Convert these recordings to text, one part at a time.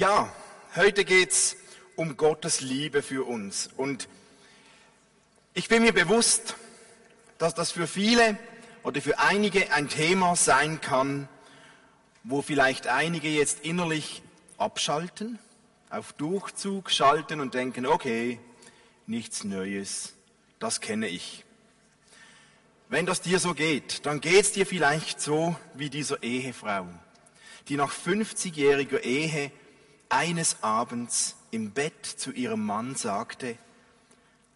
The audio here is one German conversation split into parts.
Ja, heute geht's um Gottes Liebe für uns. Und ich bin mir bewusst, dass das für viele oder für einige ein Thema sein kann, wo vielleicht einige jetzt innerlich abschalten, auf Durchzug schalten und denken, okay, nichts Neues, das kenne ich. Wenn das dir so geht, dann geht's dir vielleicht so wie dieser Ehefrau, die nach 50-jähriger Ehe eines Abends im Bett zu ihrem Mann sagte,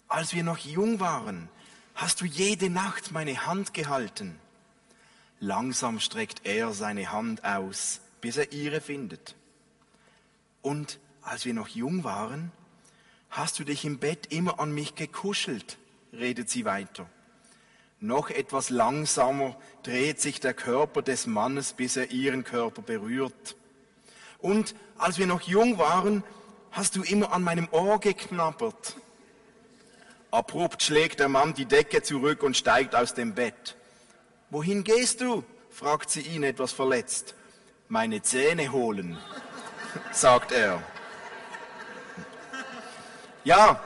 als wir noch jung waren, hast du jede Nacht meine Hand gehalten. Langsam streckt er seine Hand aus, bis er ihre findet. Und als wir noch jung waren, hast du dich im Bett immer an mich gekuschelt, redet sie weiter. Noch etwas langsamer dreht sich der Körper des Mannes, bis er ihren Körper berührt. Und als wir noch jung waren, hast du immer an meinem Ohr geknabbert. Abrupt schlägt der Mann die Decke zurück und steigt aus dem Bett. Wohin gehst du? fragt sie ihn etwas verletzt. Meine Zähne holen, sagt er. Ja,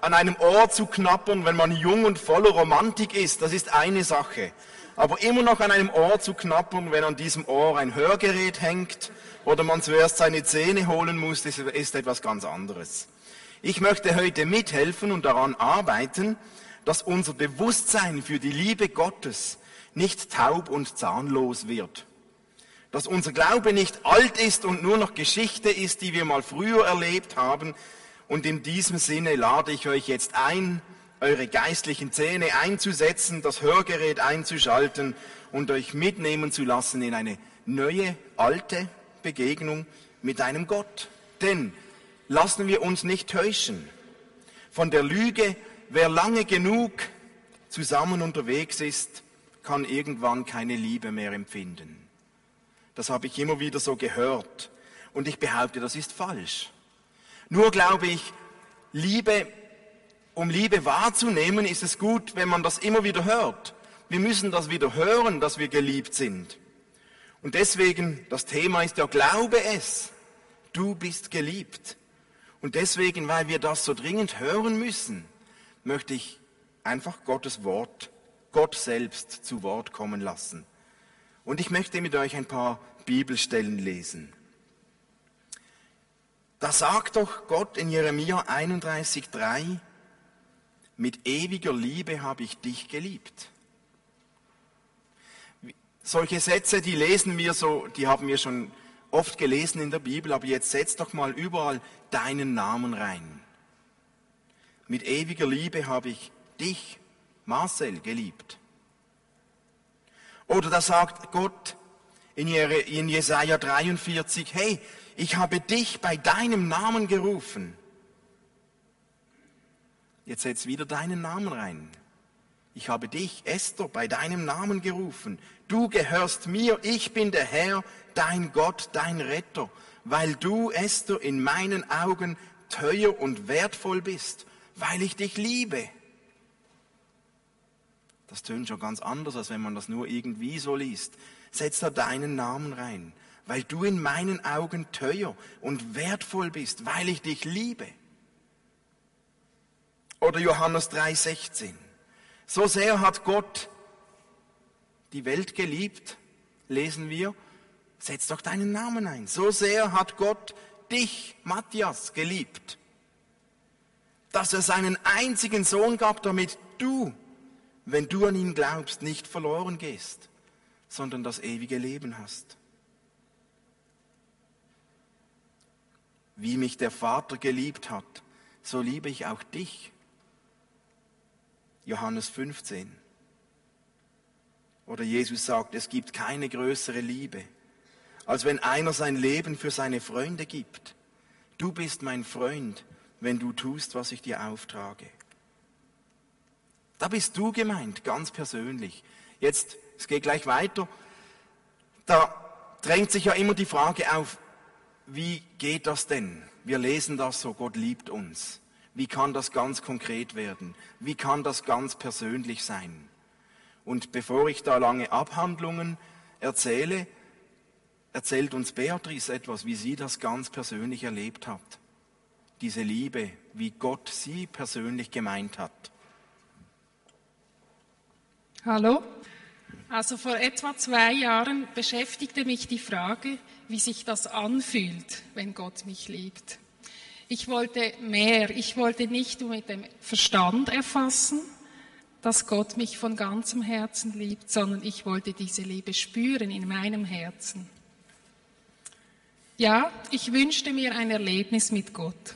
an einem Ohr zu knappern, wenn man jung und voller Romantik ist, das ist eine Sache. Aber immer noch an einem Ohr zu knappern, wenn an diesem Ohr ein Hörgerät hängt oder man zuerst seine Zähne holen muss, ist, ist etwas ganz anderes. Ich möchte heute mithelfen und daran arbeiten, dass unser Bewusstsein für die Liebe Gottes nicht taub und zahnlos wird. Dass unser Glaube nicht alt ist und nur noch Geschichte ist, die wir mal früher erlebt haben. Und in diesem Sinne lade ich euch jetzt ein, eure geistlichen Zähne einzusetzen, das Hörgerät einzuschalten und euch mitnehmen zu lassen in eine neue, alte Begegnung mit einem Gott. Denn lassen wir uns nicht täuschen von der Lüge, wer lange genug zusammen unterwegs ist, kann irgendwann keine Liebe mehr empfinden. Das habe ich immer wieder so gehört. Und ich behaupte, das ist falsch. Nur glaube ich, Liebe, um Liebe wahrzunehmen, ist es gut, wenn man das immer wieder hört. Wir müssen das wieder hören, dass wir geliebt sind. Und deswegen, das Thema ist ja, glaube es, du bist geliebt. Und deswegen, weil wir das so dringend hören müssen, möchte ich einfach Gottes Wort, Gott selbst zu Wort kommen lassen. Und ich möchte mit euch ein paar Bibelstellen lesen. Da sagt doch Gott in Jeremia 31,3, mit ewiger Liebe habe ich dich geliebt. Solche Sätze, die lesen wir so, die haben wir schon oft gelesen in der Bibel, aber jetzt setz doch mal überall deinen Namen rein. Mit ewiger Liebe habe ich dich, Marcel, geliebt. Oder da sagt Gott in Jesaja 43, hey, ich habe dich bei deinem Namen gerufen. Jetzt setz wieder deinen Namen rein. Ich habe dich, Esther, bei deinem Namen gerufen. Du gehörst mir, ich bin der Herr, dein Gott, dein Retter, weil du, Esther, in meinen Augen teuer und wertvoll bist, weil ich dich liebe. Das tönt schon ganz anders, als wenn man das nur irgendwie so liest. Setz da deinen Namen rein, weil du in meinen Augen teuer und wertvoll bist, weil ich dich liebe. Oder Johannes 3:16. So sehr hat Gott die Welt geliebt, lesen wir, setz doch deinen Namen ein. So sehr hat Gott dich, Matthias, geliebt, dass er seinen einzigen Sohn gab, damit du, wenn du an ihn glaubst, nicht verloren gehst, sondern das ewige Leben hast. Wie mich der Vater geliebt hat, so liebe ich auch dich. Johannes 15. Oder Jesus sagt, es gibt keine größere Liebe, als wenn einer sein Leben für seine Freunde gibt. Du bist mein Freund, wenn du tust, was ich dir auftrage. Da bist du gemeint, ganz persönlich. Jetzt, es geht gleich weiter. Da drängt sich ja immer die Frage auf, wie geht das denn? Wir lesen das so, Gott liebt uns. Wie kann das ganz konkret werden? Wie kann das ganz persönlich sein? Und bevor ich da lange Abhandlungen erzähle, erzählt uns Beatrice etwas, wie sie das ganz persönlich erlebt hat. Diese Liebe, wie Gott sie persönlich gemeint hat. Hallo. Also vor etwa zwei Jahren beschäftigte mich die Frage, wie sich das anfühlt, wenn Gott mich liebt. Ich wollte mehr. Ich wollte nicht nur mit dem Verstand erfassen, dass Gott mich von ganzem Herzen liebt, sondern ich wollte diese Liebe spüren in meinem Herzen. Ja, ich wünschte mir ein Erlebnis mit Gott,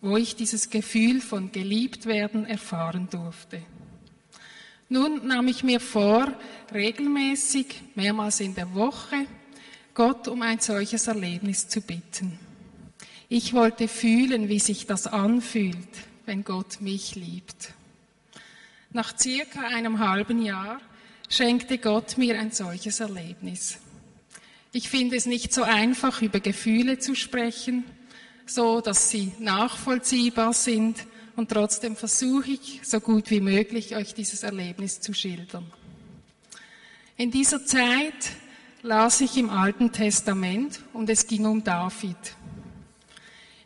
wo ich dieses Gefühl von geliebt werden erfahren durfte. Nun nahm ich mir vor, regelmäßig, mehrmals in der Woche, Gott um ein solches Erlebnis zu bitten. Ich wollte fühlen, wie sich das anfühlt, wenn Gott mich liebt. Nach circa einem halben Jahr schenkte Gott mir ein solches Erlebnis. Ich finde es nicht so einfach, über Gefühle zu sprechen, so dass sie nachvollziehbar sind und trotzdem versuche ich, so gut wie möglich, euch dieses Erlebnis zu schildern. In dieser Zeit las ich im Alten Testament und es ging um David.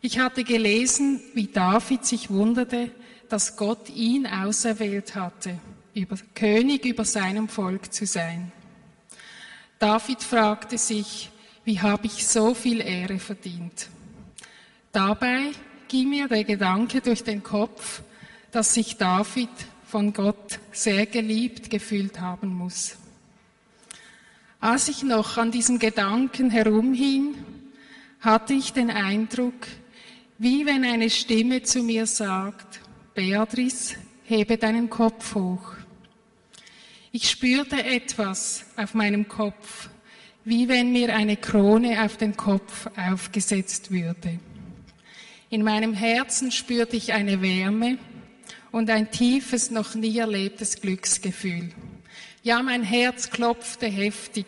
Ich hatte gelesen, wie David sich wunderte, dass Gott ihn auserwählt hatte, über, König über seinem Volk zu sein. David fragte sich, wie habe ich so viel Ehre verdient? Dabei ging mir der Gedanke durch den Kopf, dass sich David von Gott sehr geliebt gefühlt haben muss. Als ich noch an diesem Gedanken herumhing, hatte ich den Eindruck, wie wenn eine Stimme zu mir sagt, Beatrice, hebe deinen Kopf hoch. Ich spürte etwas auf meinem Kopf, wie wenn mir eine Krone auf den Kopf aufgesetzt würde. In meinem Herzen spürte ich eine Wärme und ein tiefes, noch nie erlebtes Glücksgefühl. Ja, mein Herz klopfte heftig.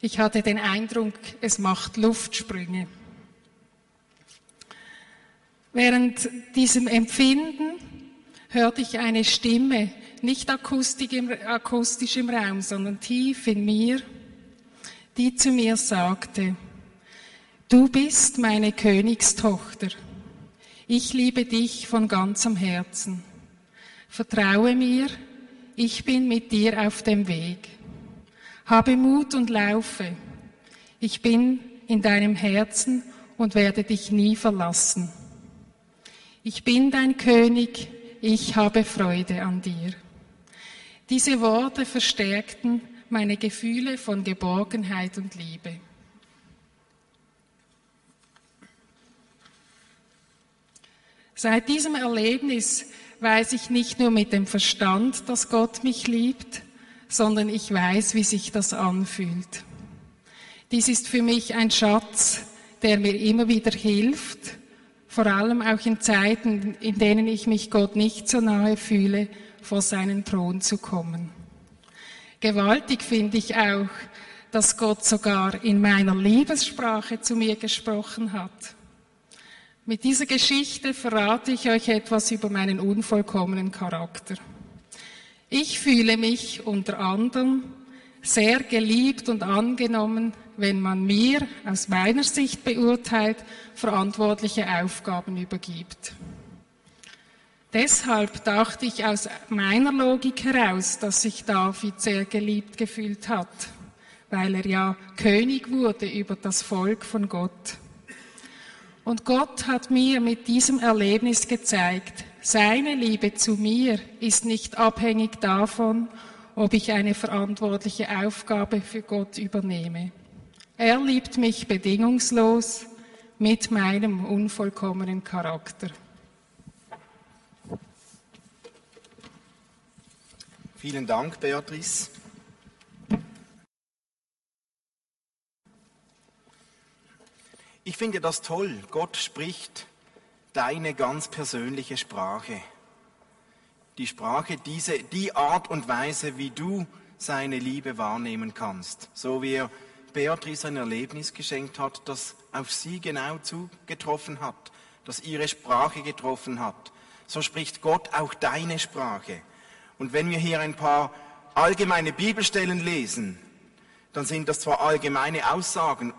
Ich hatte den Eindruck, es macht Luftsprünge. Während diesem Empfinden hörte ich eine Stimme, nicht akustisch im Raum, sondern tief in mir, die zu mir sagte, du bist meine Königstochter. Ich liebe dich von ganzem Herzen. Vertraue mir, ich bin mit dir auf dem Weg. Habe Mut und laufe. Ich bin in deinem Herzen und werde dich nie verlassen. Ich bin dein König, ich habe Freude an dir. Diese Worte verstärkten meine Gefühle von Geborgenheit und Liebe. Seit diesem Erlebnis weiß ich nicht nur mit dem Verstand, dass Gott mich liebt, sondern ich weiß, wie sich das anfühlt. Dies ist für mich ein Schatz, der mir immer wieder hilft, vor allem auch in Zeiten, in denen ich mich Gott nicht so nahe fühle, vor seinen Thron zu kommen. Gewaltig finde ich auch, dass Gott sogar in meiner Liebessprache zu mir gesprochen hat. Mit dieser Geschichte verrate ich euch etwas über meinen unvollkommenen Charakter. Ich fühle mich unter anderem sehr geliebt und angenommen, wenn man mir aus meiner Sicht beurteilt verantwortliche Aufgaben übergibt. Deshalb dachte ich aus meiner Logik heraus, dass sich David sehr geliebt gefühlt hat, weil er ja König wurde über das Volk von Gott. Und Gott hat mir mit diesem Erlebnis gezeigt, seine Liebe zu mir ist nicht abhängig davon, ob ich eine verantwortliche Aufgabe für Gott übernehme. Er liebt mich bedingungslos mit meinem unvollkommenen Charakter. Vielen Dank, Beatrice. Ich finde das toll. Gott spricht deine ganz persönliche Sprache. Die Sprache, diese, die Art und Weise, wie du seine Liebe wahrnehmen kannst. So wie er Beatrice ein Erlebnis geschenkt hat, das auf sie genau zugetroffen hat, das ihre Sprache getroffen hat. So spricht Gott auch deine Sprache. Und wenn wir hier ein paar allgemeine Bibelstellen lesen, dann sind das zwar allgemeine Aussagen,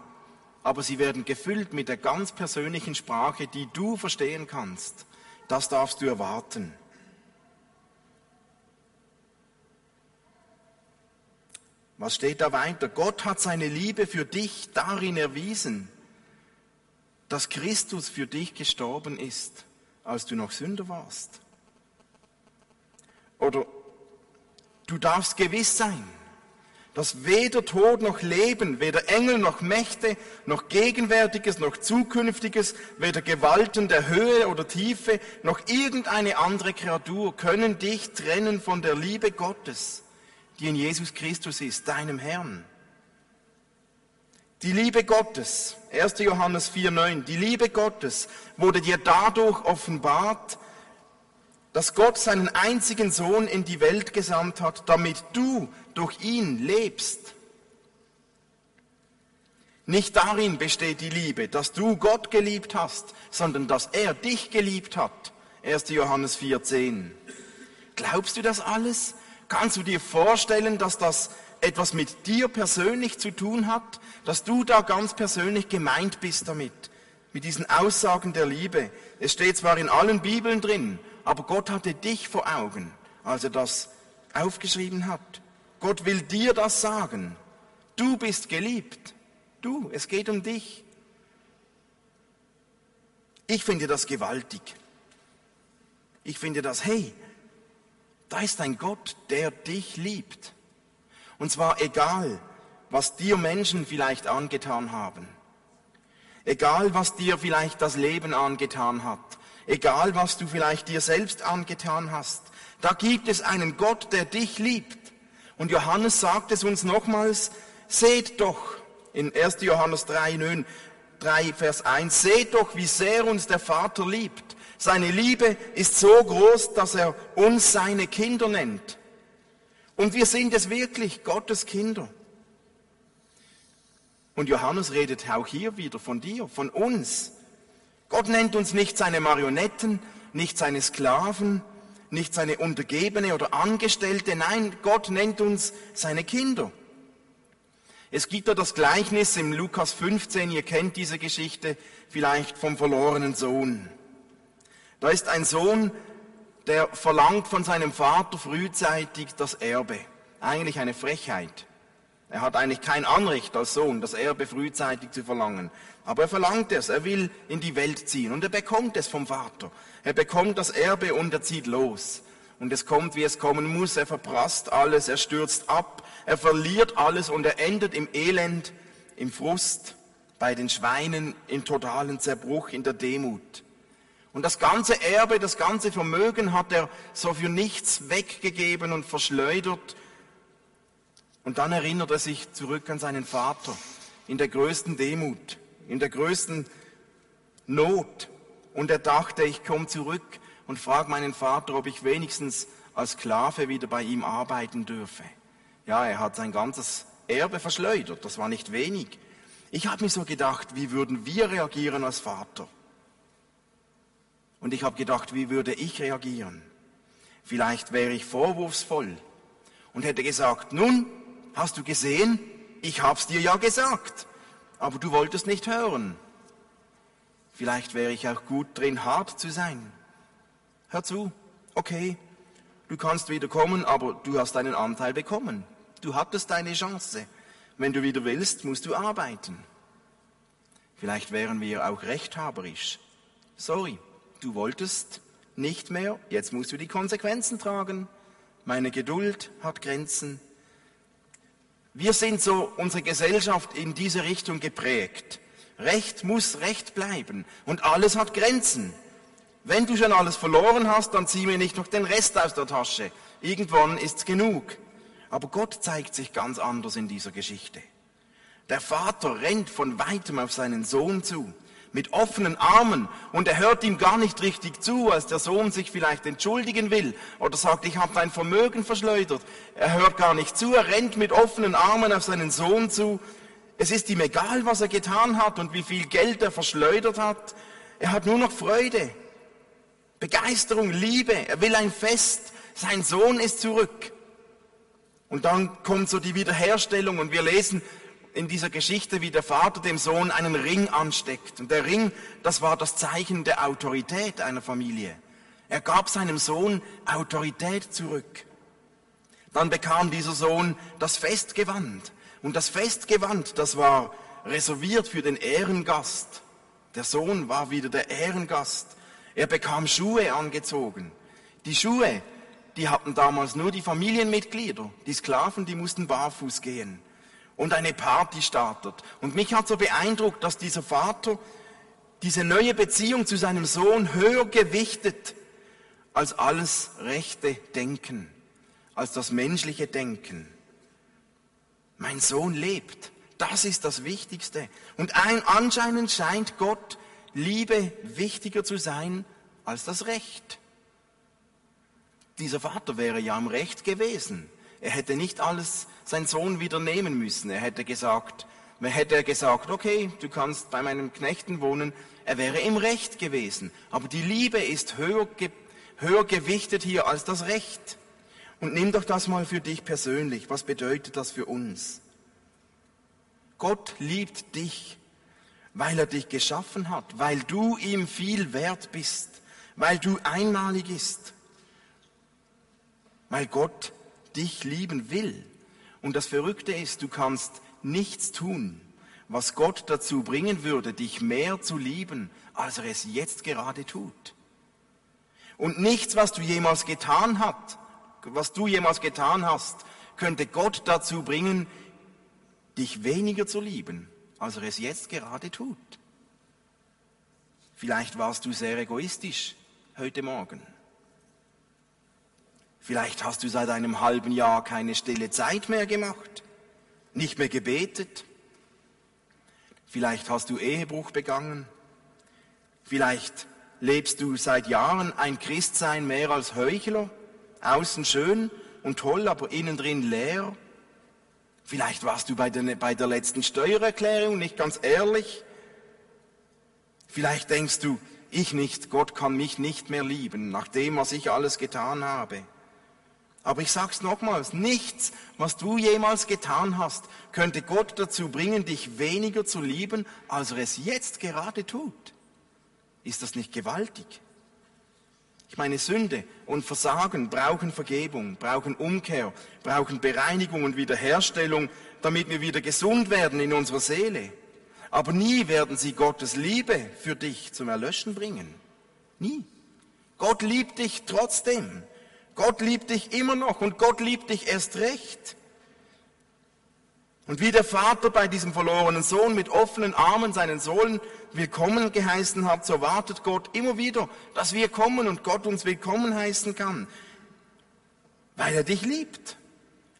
aber sie werden gefüllt mit der ganz persönlichen Sprache, die du verstehen kannst. Das darfst du erwarten. Was steht da weiter? Gott hat seine Liebe für dich darin erwiesen, dass Christus für dich gestorben ist, als du noch Sünder warst. Oder du darfst gewiss sein, dass weder Tod noch Leben, weder Engel noch Mächte, noch Gegenwärtiges noch Zukünftiges, weder Gewalten der Höhe oder Tiefe, noch irgendeine andere Kreatur können dich trennen von der Liebe Gottes die in Jesus Christus ist, deinem Herrn. Die Liebe Gottes, 1. Johannes 4.9, die Liebe Gottes wurde dir dadurch offenbart, dass Gott seinen einzigen Sohn in die Welt gesandt hat, damit du durch ihn lebst. Nicht darin besteht die Liebe, dass du Gott geliebt hast, sondern dass er dich geliebt hat. 1. Johannes 4.10. Glaubst du das alles? Kannst du dir vorstellen, dass das etwas mit dir persönlich zu tun hat, dass du da ganz persönlich gemeint bist damit, mit diesen Aussagen der Liebe? Es steht zwar in allen Bibeln drin, aber Gott hatte dich vor Augen, als er das aufgeschrieben hat. Gott will dir das sagen. Du bist geliebt. Du, es geht um dich. Ich finde das gewaltig. Ich finde das, hey, da ist ein Gott, der dich liebt. Und zwar egal, was dir Menschen vielleicht angetan haben. Egal, was dir vielleicht das Leben angetan hat. Egal, was du vielleicht dir selbst angetan hast. Da gibt es einen Gott, der dich liebt. Und Johannes sagt es uns nochmals, seht doch in 1. Johannes 3, 3, Vers 1, seht doch, wie sehr uns der Vater liebt. Seine Liebe ist so groß, dass er uns seine Kinder nennt. Und wir sind es wirklich, Gottes Kinder. Und Johannes redet auch hier wieder von dir, von uns. Gott nennt uns nicht seine Marionetten, nicht seine Sklaven, nicht seine Untergebene oder Angestellte. Nein, Gott nennt uns seine Kinder. Es gibt da das Gleichnis im Lukas 15, ihr kennt diese Geschichte vielleicht vom verlorenen Sohn. Da ist ein Sohn, der verlangt von seinem Vater frühzeitig das Erbe. Eigentlich eine Frechheit. Er hat eigentlich kein Anrecht als Sohn, das Erbe frühzeitig zu verlangen. Aber er verlangt es, er will in die Welt ziehen und er bekommt es vom Vater. Er bekommt das Erbe und er zieht los. Und es kommt, wie es kommen muss. Er verprasst alles, er stürzt ab, er verliert alles und er endet im Elend, im Frust, bei den Schweinen, im totalen Zerbruch, in der Demut. Und das ganze Erbe, das ganze Vermögen hat er so für nichts weggegeben und verschleudert. Und dann erinnert er sich zurück an seinen Vater in der größten Demut, in der größten Not. Und er dachte, ich komme zurück und frage meinen Vater, ob ich wenigstens als Sklave wieder bei ihm arbeiten dürfe. Ja, er hat sein ganzes Erbe verschleudert, das war nicht wenig. Ich habe mir so gedacht, wie würden wir reagieren als Vater? Und ich habe gedacht, wie würde ich reagieren? Vielleicht wäre ich vorwurfsvoll und hätte gesagt, nun, hast du gesehen, ich hab's dir ja gesagt, aber du wolltest nicht hören. Vielleicht wäre ich auch gut drin, hart zu sein. Hör zu, okay, du kannst wieder kommen, aber du hast deinen Anteil bekommen. Du hattest deine Chance. Wenn du wieder willst, musst du arbeiten. Vielleicht wären wir auch rechthaberisch. Sorry, du wolltest nicht mehr, jetzt musst du die Konsequenzen tragen. Meine Geduld hat Grenzen. Wir sind so, unsere Gesellschaft in diese Richtung geprägt. Recht muss Recht bleiben und alles hat Grenzen. Wenn du schon alles verloren hast, dann zieh mir nicht noch den Rest aus der Tasche. Irgendwann ist's genug. Aber Gott zeigt sich ganz anders in dieser Geschichte. Der Vater rennt von weitem auf seinen Sohn zu mit offenen Armen und er hört ihm gar nicht richtig zu, als der Sohn sich vielleicht entschuldigen will oder sagt, ich habe dein Vermögen verschleudert. Er hört gar nicht zu, er rennt mit offenen Armen auf seinen Sohn zu. Es ist ihm egal, was er getan hat und wie viel Geld er verschleudert hat. Er hat nur noch Freude, Begeisterung, Liebe. Er will ein Fest. Sein Sohn ist zurück. Und dann kommt so die Wiederherstellung und wir lesen in dieser Geschichte, wie der Vater dem Sohn einen Ring ansteckt. Und der Ring, das war das Zeichen der Autorität einer Familie. Er gab seinem Sohn Autorität zurück. Dann bekam dieser Sohn das Festgewand. Und das Festgewand, das war reserviert für den Ehrengast. Der Sohn war wieder der Ehrengast. Er bekam Schuhe angezogen. Die Schuhe, die hatten damals nur die Familienmitglieder. Die Sklaven, die mussten barfuß gehen. Und eine Party startet. Und mich hat so beeindruckt, dass dieser Vater diese neue Beziehung zu seinem Sohn höher gewichtet als alles rechte Denken, als das menschliche Denken. Mein Sohn lebt. Das ist das Wichtigste. Und ein, anscheinend scheint Gott Liebe wichtiger zu sein als das Recht. Dieser Vater wäre ja am Recht gewesen. Er hätte nicht alles sein Sohn wieder nehmen müssen. Er hätte gesagt, hätte gesagt, okay, du kannst bei meinem Knechten wohnen. Er wäre im Recht gewesen. Aber die Liebe ist höher, höher gewichtet hier als das Recht. Und nimm doch das mal für dich persönlich. Was bedeutet das für uns? Gott liebt dich, weil er dich geschaffen hat, weil du ihm viel wert bist, weil du einmalig bist, weil Gott dich lieben will. Und das Verrückte ist, du kannst nichts tun, was Gott dazu bringen würde, dich mehr zu lieben, als er es jetzt gerade tut. Und nichts, was du jemals getan hast, was du jemals getan hast, könnte Gott dazu bringen, dich weniger zu lieben, als er es jetzt gerade tut. Vielleicht warst du sehr egoistisch heute Morgen. Vielleicht hast du seit einem halben Jahr keine stille Zeit mehr gemacht, nicht mehr gebetet. Vielleicht hast du Ehebruch begangen. Vielleicht lebst du seit Jahren ein Christsein mehr als Heuchler, außen schön und toll, aber innen drin leer. Vielleicht warst du bei der, bei der letzten Steuererklärung nicht ganz ehrlich. Vielleicht denkst du, ich nicht, Gott kann mich nicht mehr lieben, nach dem, was ich alles getan habe. Aber ich sag's nochmals, nichts, was du jemals getan hast, könnte Gott dazu bringen, dich weniger zu lieben, als er es jetzt gerade tut. Ist das nicht gewaltig? Ich meine, Sünde und Versagen brauchen Vergebung, brauchen Umkehr, brauchen Bereinigung und Wiederherstellung, damit wir wieder gesund werden in unserer Seele. Aber nie werden sie Gottes Liebe für dich zum Erlöschen bringen. Nie. Gott liebt dich trotzdem. Gott liebt dich immer noch und Gott liebt dich erst recht. Und wie der Vater bei diesem verlorenen Sohn mit offenen Armen seinen Sohn willkommen geheißen hat, so wartet Gott immer wieder, dass wir kommen und Gott uns willkommen heißen kann, weil er dich liebt.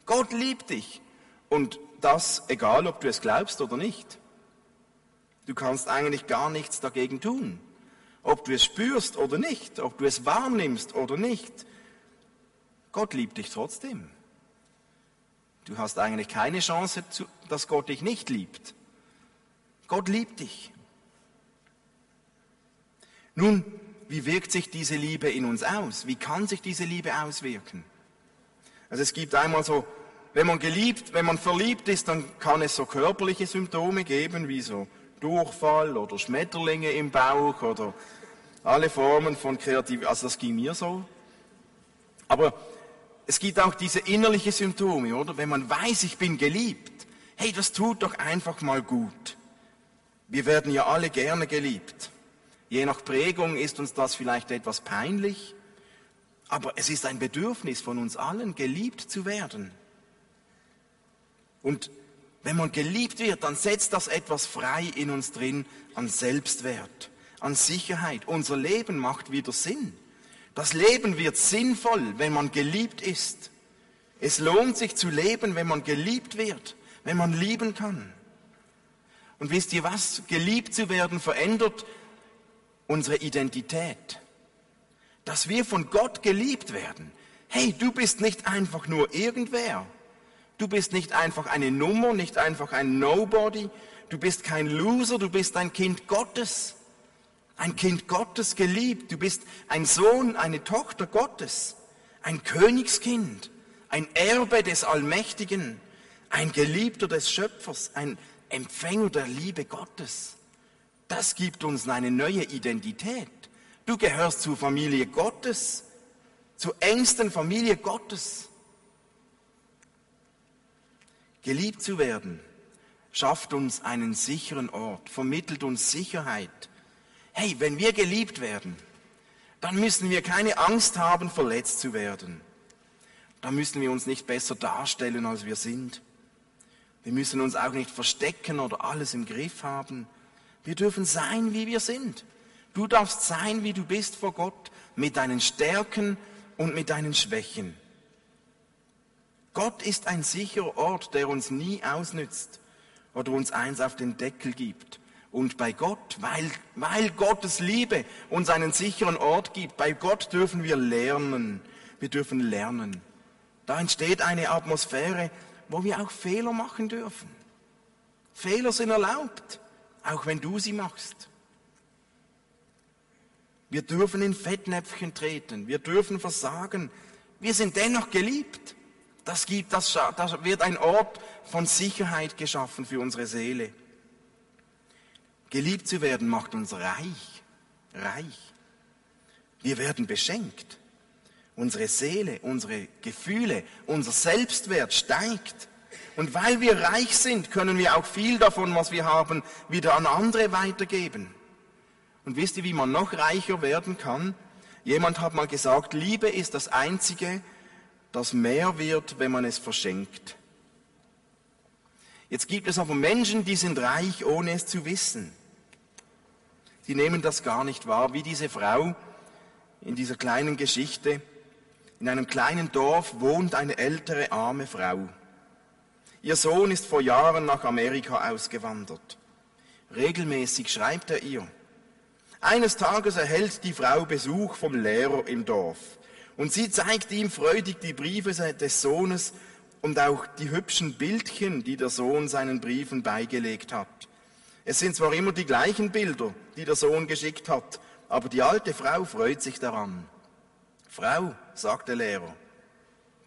Gott liebt dich. Und das, egal ob du es glaubst oder nicht. Du kannst eigentlich gar nichts dagegen tun. Ob du es spürst oder nicht, ob du es wahrnimmst oder nicht. Gott liebt dich trotzdem. Du hast eigentlich keine Chance, dass Gott dich nicht liebt. Gott liebt dich. Nun, wie wirkt sich diese Liebe in uns aus? Wie kann sich diese Liebe auswirken? Also es gibt einmal so, wenn man geliebt, wenn man verliebt ist, dann kann es so körperliche Symptome geben, wie so Durchfall oder Schmetterlinge im Bauch oder alle Formen von Kreativität. Also das ging mir so. Aber es gibt auch diese innerliche Symptome, oder? Wenn man weiß, ich bin geliebt, hey, das tut doch einfach mal gut. Wir werden ja alle gerne geliebt. Je nach Prägung ist uns das vielleicht etwas peinlich, aber es ist ein Bedürfnis von uns allen, geliebt zu werden. Und wenn man geliebt wird, dann setzt das etwas frei in uns drin an Selbstwert, an Sicherheit. Unser Leben macht wieder Sinn. Das Leben wird sinnvoll, wenn man geliebt ist. Es lohnt sich zu leben, wenn man geliebt wird, wenn man lieben kann. Und wisst ihr was? Geliebt zu werden verändert unsere Identität. Dass wir von Gott geliebt werden. Hey, du bist nicht einfach nur irgendwer. Du bist nicht einfach eine Nummer, nicht einfach ein Nobody. Du bist kein Loser, du bist ein Kind Gottes. Ein Kind Gottes geliebt. Du bist ein Sohn, eine Tochter Gottes. Ein Königskind. ein Erbe des Allmächtigen, ein Geliebter des Schöpfers, ein Empfänger der Liebe Gottes. Das gibt uns eine neue Identität. Du gehörst zur Familie Gottes, zur engsten Familie Gottes. Geliebt zu werden schafft uns einen sicheren Ort, vermittelt uns Sicherheit. Hey, wenn wir geliebt werden, dann müssen wir keine Angst haben, verletzt zu werden. Dann müssen wir uns nicht besser darstellen, als wir sind. Wir müssen uns auch nicht verstecken oder alles im Griff haben. Wir dürfen sein, wie wir sind. Du darfst sein, wie du bist vor Gott, mit deinen Stärken und mit deinen Schwächen. Gott ist ein sicherer Ort, der uns nie ausnützt oder uns eins auf den Deckel gibt. Und bei Gott, weil, weil Gottes Liebe uns einen sicheren Ort gibt, bei Gott dürfen wir lernen. Wir dürfen lernen. Da entsteht eine Atmosphäre, wo wir auch Fehler machen dürfen. Fehler sind erlaubt, auch wenn du sie machst. Wir dürfen in Fettnäpfchen treten, wir dürfen versagen. Wir sind dennoch geliebt. Das, gibt, das, das wird ein Ort von Sicherheit geschaffen für unsere Seele. Geliebt zu werden macht uns reich, reich. Wir werden beschenkt. Unsere Seele, unsere Gefühle, unser Selbstwert steigt. Und weil wir reich sind, können wir auch viel davon, was wir haben, wieder an andere weitergeben. Und wisst ihr, wie man noch reicher werden kann? Jemand hat mal gesagt, Liebe ist das Einzige, das mehr wird, wenn man es verschenkt. Jetzt gibt es aber Menschen, die sind reich, ohne es zu wissen die nehmen das gar nicht wahr, wie diese Frau in dieser kleinen Geschichte. In einem kleinen Dorf wohnt eine ältere, arme Frau. Ihr Sohn ist vor Jahren nach Amerika ausgewandert. Regelmäßig schreibt er ihr. Eines Tages erhält die Frau Besuch vom Lehrer im Dorf und sie zeigt ihm freudig die Briefe des Sohnes und auch die hübschen Bildchen, die der Sohn seinen Briefen beigelegt hat. Es sind zwar immer die gleichen Bilder, die der Sohn geschickt hat, aber die alte Frau freut sich daran. Frau, sagt der Lehrer,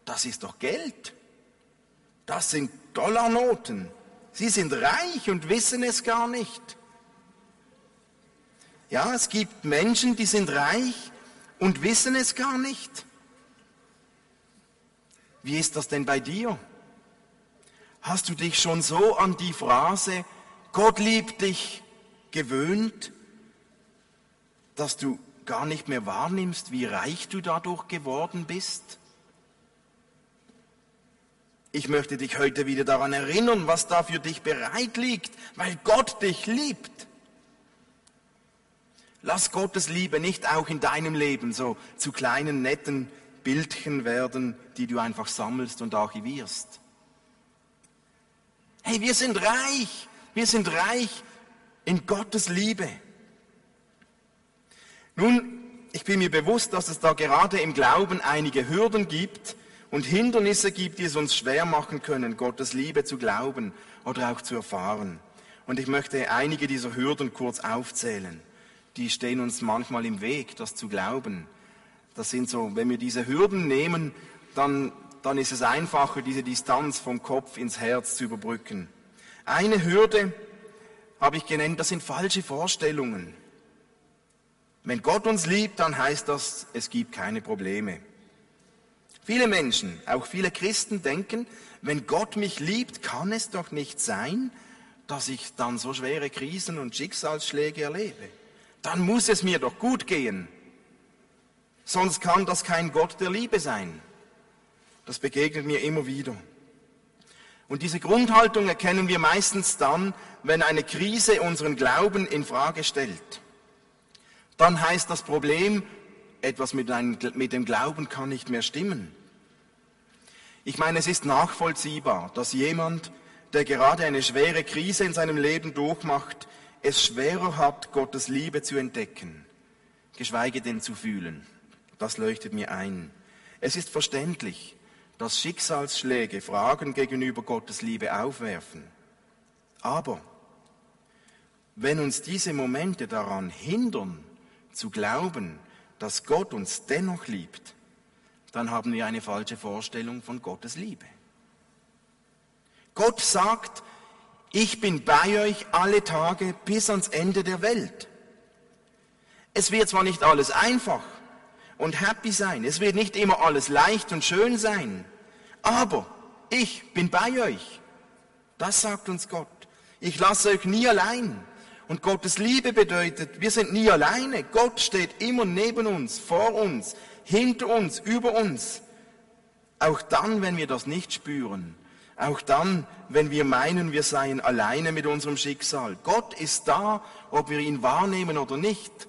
das ist doch Geld. Das sind Dollarnoten. Sie sind reich und wissen es gar nicht. Ja, es gibt Menschen, die sind reich und wissen es gar nicht. Wie ist das denn bei dir? Hast du dich schon so an die Phrase Gott liebt dich gewöhnt, dass du gar nicht mehr wahrnimmst, wie reich du dadurch geworden bist? Ich möchte dich heute wieder daran erinnern, was da für dich bereit liegt, weil Gott dich liebt. Lass Gottes Liebe nicht auch in deinem Leben so zu kleinen, netten Bildchen werden, die du einfach sammelst und archivierst. Hey, wir sind reich. Wir sind reich in Gottes Liebe. Nun, ich bin mir bewusst, dass es da gerade im Glauben einige Hürden gibt und Hindernisse gibt, die es uns schwer machen können, Gottes Liebe zu glauben oder auch zu erfahren. Und ich möchte einige dieser Hürden kurz aufzählen. Die stehen uns manchmal im Weg, das zu glauben. Das sind so, wenn wir diese Hürden nehmen, dann, dann ist es einfacher, diese Distanz vom Kopf ins Herz zu überbrücken. Eine Hürde habe ich genannt, das sind falsche Vorstellungen. Wenn Gott uns liebt, dann heißt das, es gibt keine Probleme. Viele Menschen, auch viele Christen denken, wenn Gott mich liebt, kann es doch nicht sein, dass ich dann so schwere Krisen und Schicksalsschläge erlebe. Dann muss es mir doch gut gehen. Sonst kann das kein Gott der Liebe sein. Das begegnet mir immer wieder. Und diese Grundhaltung erkennen wir meistens dann, wenn eine Krise unseren Glauben in Frage stellt. Dann heißt das Problem, etwas mit, einem, mit dem Glauben kann nicht mehr stimmen. Ich meine, es ist nachvollziehbar, dass jemand, der gerade eine schwere Krise in seinem Leben durchmacht, es schwerer hat, Gottes Liebe zu entdecken, geschweige denn zu fühlen. Das leuchtet mir ein. Es ist verständlich, dass Schicksalsschläge Fragen gegenüber Gottes Liebe aufwerfen. Aber wenn uns diese Momente daran hindern, zu glauben, dass Gott uns dennoch liebt, dann haben wir eine falsche Vorstellung von Gottes Liebe. Gott sagt, ich bin bei euch alle Tage bis ans Ende der Welt. Es wird zwar nicht alles einfach und happy sein, es wird nicht immer alles leicht und schön sein, aber ich bin bei euch. Das sagt uns Gott. Ich lasse euch nie allein. Und Gottes Liebe bedeutet, wir sind nie alleine. Gott steht immer neben uns, vor uns, hinter uns, über uns. Auch dann, wenn wir das nicht spüren. Auch dann, wenn wir meinen, wir seien alleine mit unserem Schicksal. Gott ist da, ob wir ihn wahrnehmen oder nicht.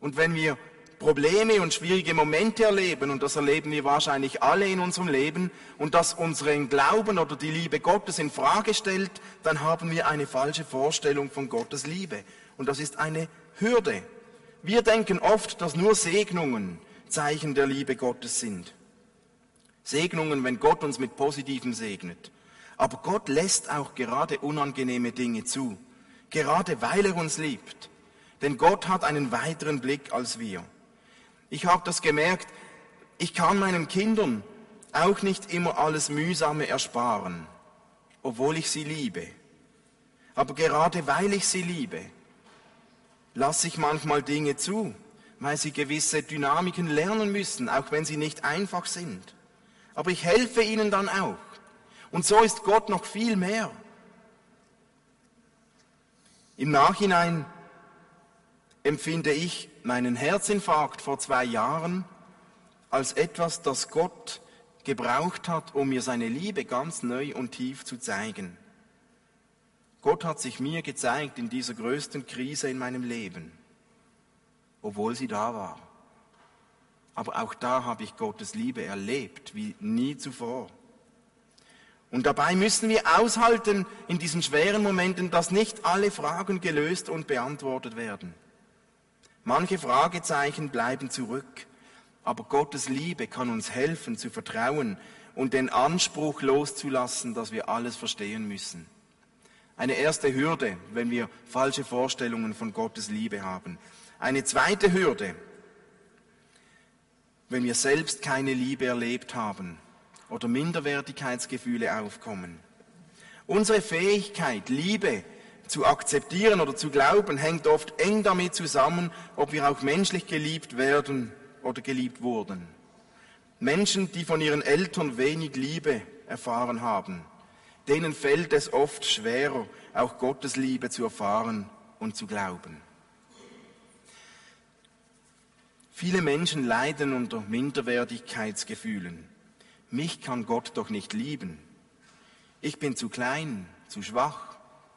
Und wenn wir Probleme und schwierige Momente erleben, und das erleben wir wahrscheinlich alle in unserem Leben, und das unseren Glauben oder die Liebe Gottes in Frage stellt, dann haben wir eine falsche Vorstellung von Gottes Liebe. Und das ist eine Hürde. Wir denken oft, dass nur Segnungen Zeichen der Liebe Gottes sind. Segnungen, wenn Gott uns mit Positivem segnet. Aber Gott lässt auch gerade unangenehme Dinge zu, gerade weil er uns liebt. Denn Gott hat einen weiteren Blick als wir. Ich habe das gemerkt, ich kann meinen Kindern auch nicht immer alles Mühsame ersparen, obwohl ich sie liebe. Aber gerade weil ich sie liebe, lasse ich manchmal Dinge zu, weil sie gewisse Dynamiken lernen müssen, auch wenn sie nicht einfach sind. Aber ich helfe ihnen dann auch. Und so ist Gott noch viel mehr. Im Nachhinein empfinde ich meinen Herzinfarkt vor zwei Jahren als etwas, das Gott gebraucht hat, um mir seine Liebe ganz neu und tief zu zeigen. Gott hat sich mir gezeigt in dieser größten Krise in meinem Leben, obwohl sie da war. Aber auch da habe ich Gottes Liebe erlebt wie nie zuvor. Und dabei müssen wir aushalten in diesen schweren Momenten, dass nicht alle Fragen gelöst und beantwortet werden. Manche Fragezeichen bleiben zurück, aber Gottes Liebe kann uns helfen zu vertrauen und den Anspruch loszulassen, dass wir alles verstehen müssen. Eine erste Hürde, wenn wir falsche Vorstellungen von Gottes Liebe haben. Eine zweite Hürde, wenn wir selbst keine Liebe erlebt haben oder Minderwertigkeitsgefühle aufkommen. Unsere Fähigkeit, Liebe zu akzeptieren oder zu glauben, hängt oft eng damit zusammen, ob wir auch menschlich geliebt werden oder geliebt wurden. Menschen, die von ihren Eltern wenig Liebe erfahren haben, denen fällt es oft schwerer, auch Gottes Liebe zu erfahren und zu glauben. Viele Menschen leiden unter Minderwertigkeitsgefühlen. Mich kann Gott doch nicht lieben. Ich bin zu klein, zu schwach,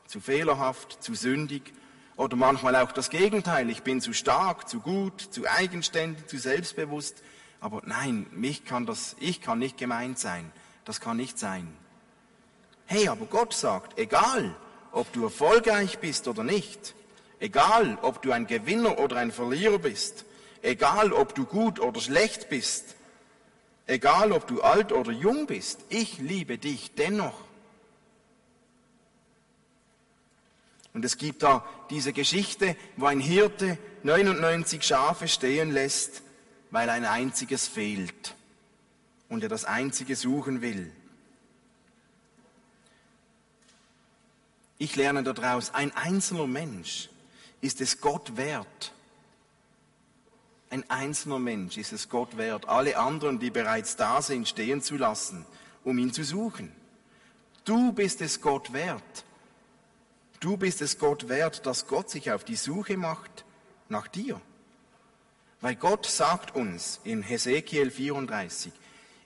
zu fehlerhaft, zu sündig oder manchmal auch das Gegenteil. Ich bin zu stark, zu gut, zu eigenständig, zu selbstbewusst. Aber nein, mich kann das, ich kann nicht gemeint sein. Das kann nicht sein. Hey, aber Gott sagt, egal, ob du erfolgreich bist oder nicht, egal, ob du ein Gewinner oder ein Verlierer bist, egal, ob du gut oder schlecht bist, egal, ob du alt oder jung bist, ich liebe dich dennoch. Und es gibt da diese Geschichte, wo ein Hirte 99 Schafe stehen lässt, weil ein einziges fehlt und er das einzige suchen will. Ich lerne daraus, ein einzelner Mensch ist es Gott wert. Ein einzelner Mensch ist es Gott wert, alle anderen, die bereits da sind, stehen zu lassen, um ihn zu suchen. Du bist es Gott wert, Du bist es Gott wert, dass Gott sich auf die Suche macht nach dir. Weil Gott sagt uns in Hesekiel 34,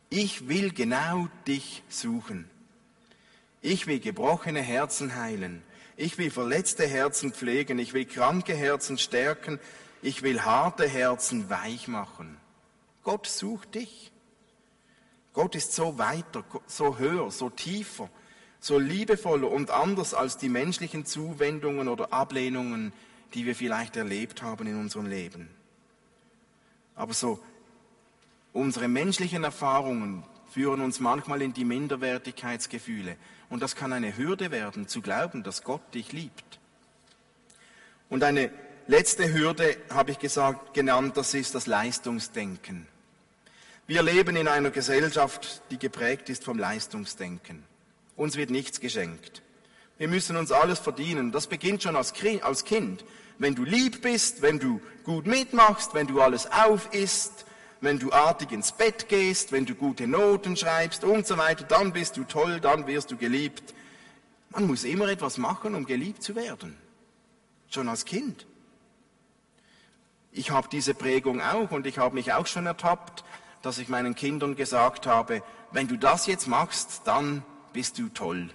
ich will genau dich suchen. Ich will gebrochene Herzen heilen. Ich will verletzte Herzen pflegen. Ich will kranke Herzen stärken. Ich will harte Herzen weich machen. Gott sucht dich. Gott ist so weiter, so höher, so tiefer so liebevoller und anders als die menschlichen Zuwendungen oder Ablehnungen, die wir vielleicht erlebt haben in unserem Leben. Aber so, unsere menschlichen Erfahrungen führen uns manchmal in die Minderwertigkeitsgefühle. Und das kann eine Hürde werden, zu glauben, dass Gott dich liebt. Und eine letzte Hürde, habe ich gesagt, genannt, das ist das Leistungsdenken. Wir leben in einer Gesellschaft, die geprägt ist vom Leistungsdenken. Uns wird nichts geschenkt. Wir müssen uns alles verdienen. Das beginnt schon als Kind. Wenn du lieb bist, wenn du gut mitmachst, wenn du alles aufisst, wenn du artig ins Bett gehst, wenn du gute Noten schreibst und so weiter, dann bist du toll, dann wirst du geliebt. Man muss immer etwas machen, um geliebt zu werden. Schon als Kind. Ich habe diese Prägung auch und ich habe mich auch schon ertappt, dass ich meinen Kindern gesagt habe, wenn du das jetzt machst, dann bist du toll.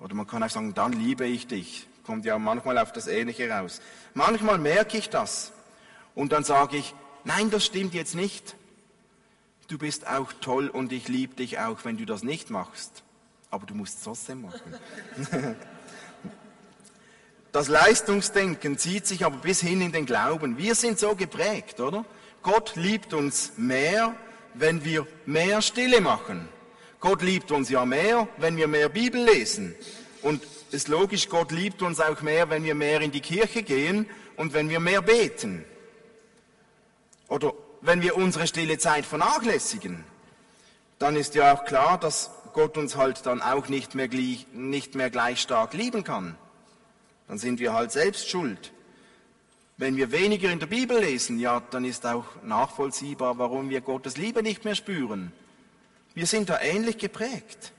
Oder man kann auch sagen, dann liebe ich dich. Kommt ja manchmal auf das Ähnliche raus. Manchmal merke ich das und dann sage ich, nein, das stimmt jetzt nicht. Du bist auch toll und ich liebe dich auch, wenn du das nicht machst. Aber du musst es trotzdem machen. Das Leistungsdenken zieht sich aber bis hin in den Glauben. Wir sind so geprägt, oder? Gott liebt uns mehr, wenn wir mehr Stille machen. Gott liebt uns ja mehr, wenn wir mehr Bibel lesen. Und es ist logisch, Gott liebt uns auch mehr, wenn wir mehr in die Kirche gehen und wenn wir mehr beten. Oder wenn wir unsere stille Zeit vernachlässigen. Dann ist ja auch klar, dass Gott uns halt dann auch nicht mehr, nicht mehr gleich stark lieben kann dann sind wir halt selbst schuld. Wenn wir weniger in der Bibel lesen, ja, dann ist auch nachvollziehbar, warum wir Gottes Liebe nicht mehr spüren. Wir sind da ähnlich geprägt.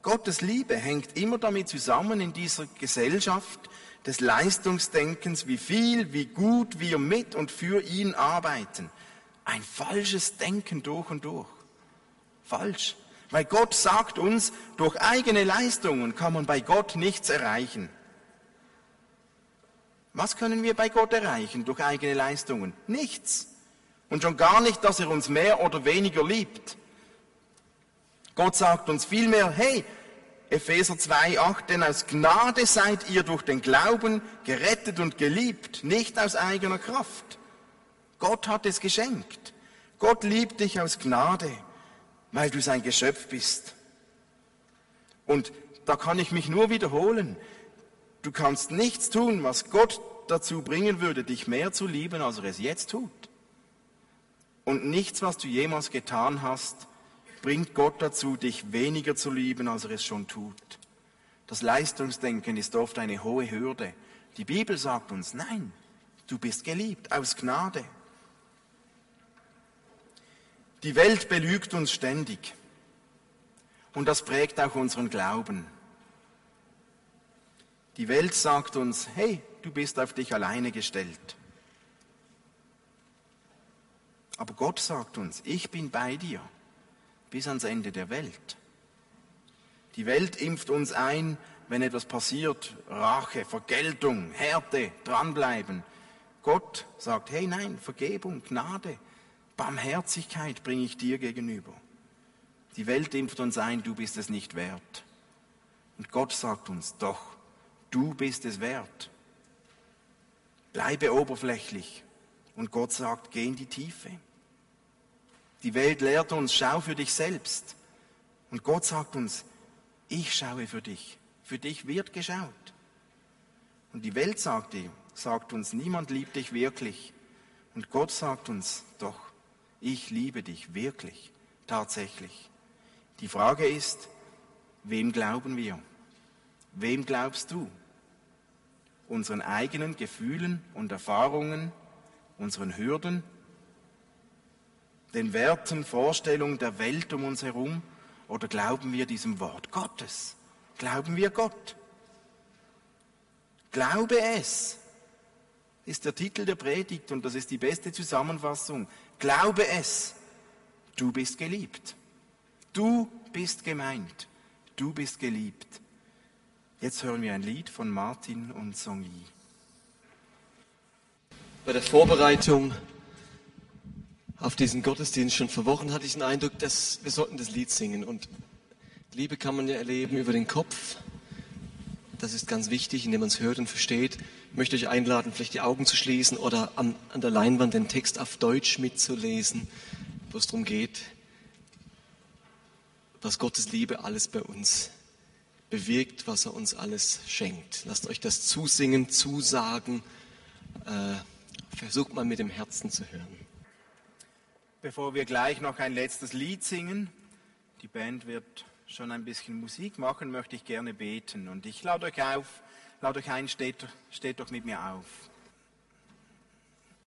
Gottes Liebe hängt immer damit zusammen in dieser Gesellschaft des Leistungsdenkens, wie viel, wie gut wir mit und für ihn arbeiten. Ein falsches Denken durch und durch. Falsch. Weil Gott sagt uns, durch eigene Leistungen kann man bei Gott nichts erreichen. Was können wir bei Gott erreichen durch eigene Leistungen? Nichts. Und schon gar nicht, dass er uns mehr oder weniger liebt. Gott sagt uns vielmehr, hey, Epheser 2,8, denn aus Gnade seid ihr durch den Glauben gerettet und geliebt, nicht aus eigener Kraft. Gott hat es geschenkt. Gott liebt dich aus Gnade weil du sein Geschöpf bist. Und da kann ich mich nur wiederholen. Du kannst nichts tun, was Gott dazu bringen würde, dich mehr zu lieben, als er es jetzt tut. Und nichts, was du jemals getan hast, bringt Gott dazu, dich weniger zu lieben, als er es schon tut. Das Leistungsdenken ist oft eine hohe Hürde. Die Bibel sagt uns, nein, du bist geliebt aus Gnade. Die Welt belügt uns ständig. Und das prägt auch unseren Glauben. Die Welt sagt uns, hey, du bist auf dich alleine gestellt. Aber Gott sagt uns, ich bin bei dir bis ans Ende der Welt. Die Welt impft uns ein, wenn etwas passiert, Rache, Vergeltung, Härte, dranbleiben. Gott sagt, hey nein, Vergebung, Gnade, Barmherzigkeit bringe ich dir gegenüber. Die Welt impft uns ein, du bist es nicht wert. Und Gott sagt uns, doch, du bist es wert. Bleibe oberflächlich. Und Gott sagt, geh in die Tiefe. Die Welt lehrt uns, schau für dich selbst. Und Gott sagt uns, ich schaue für dich. Für dich wird geschaut. Und die Welt sagt, sagt uns, niemand liebt dich wirklich. Und Gott sagt uns, doch, ich liebe dich wirklich, tatsächlich. Die Frage ist, wem glauben wir? Wem glaubst du? Unseren eigenen Gefühlen und Erfahrungen, unseren Hürden, den Werten, Vorstellungen der Welt um uns herum oder glauben wir diesem Wort Gottes? Glauben wir Gott? Glaube es ist der Titel der Predigt und das ist die beste Zusammenfassung. Glaube es, du bist geliebt. Du bist gemeint. Du bist geliebt. Jetzt hören wir ein Lied von Martin und Song Yi. Bei der Vorbereitung auf diesen Gottesdienst schon vor Wochen hatte ich den Eindruck, dass wir sollten das Lied singen. Und Liebe kann man ja erleben über den Kopf. Das ist ganz wichtig, indem man es hört und versteht. Ich möchte euch einladen, vielleicht die Augen zu schließen oder an, an der Leinwand den Text auf Deutsch mitzulesen, wo es darum geht, was Gottes Liebe alles bei uns bewirkt, was er uns alles schenkt. Lasst euch das zusingen, zusagen. Äh, versucht mal mit dem Herzen zu hören. Bevor wir gleich noch ein letztes Lied singen, die Band wird schon ein bisschen Musik machen, möchte ich gerne beten. Und ich lade euch auf, lade euch ein, steht, steht doch mit mir auf.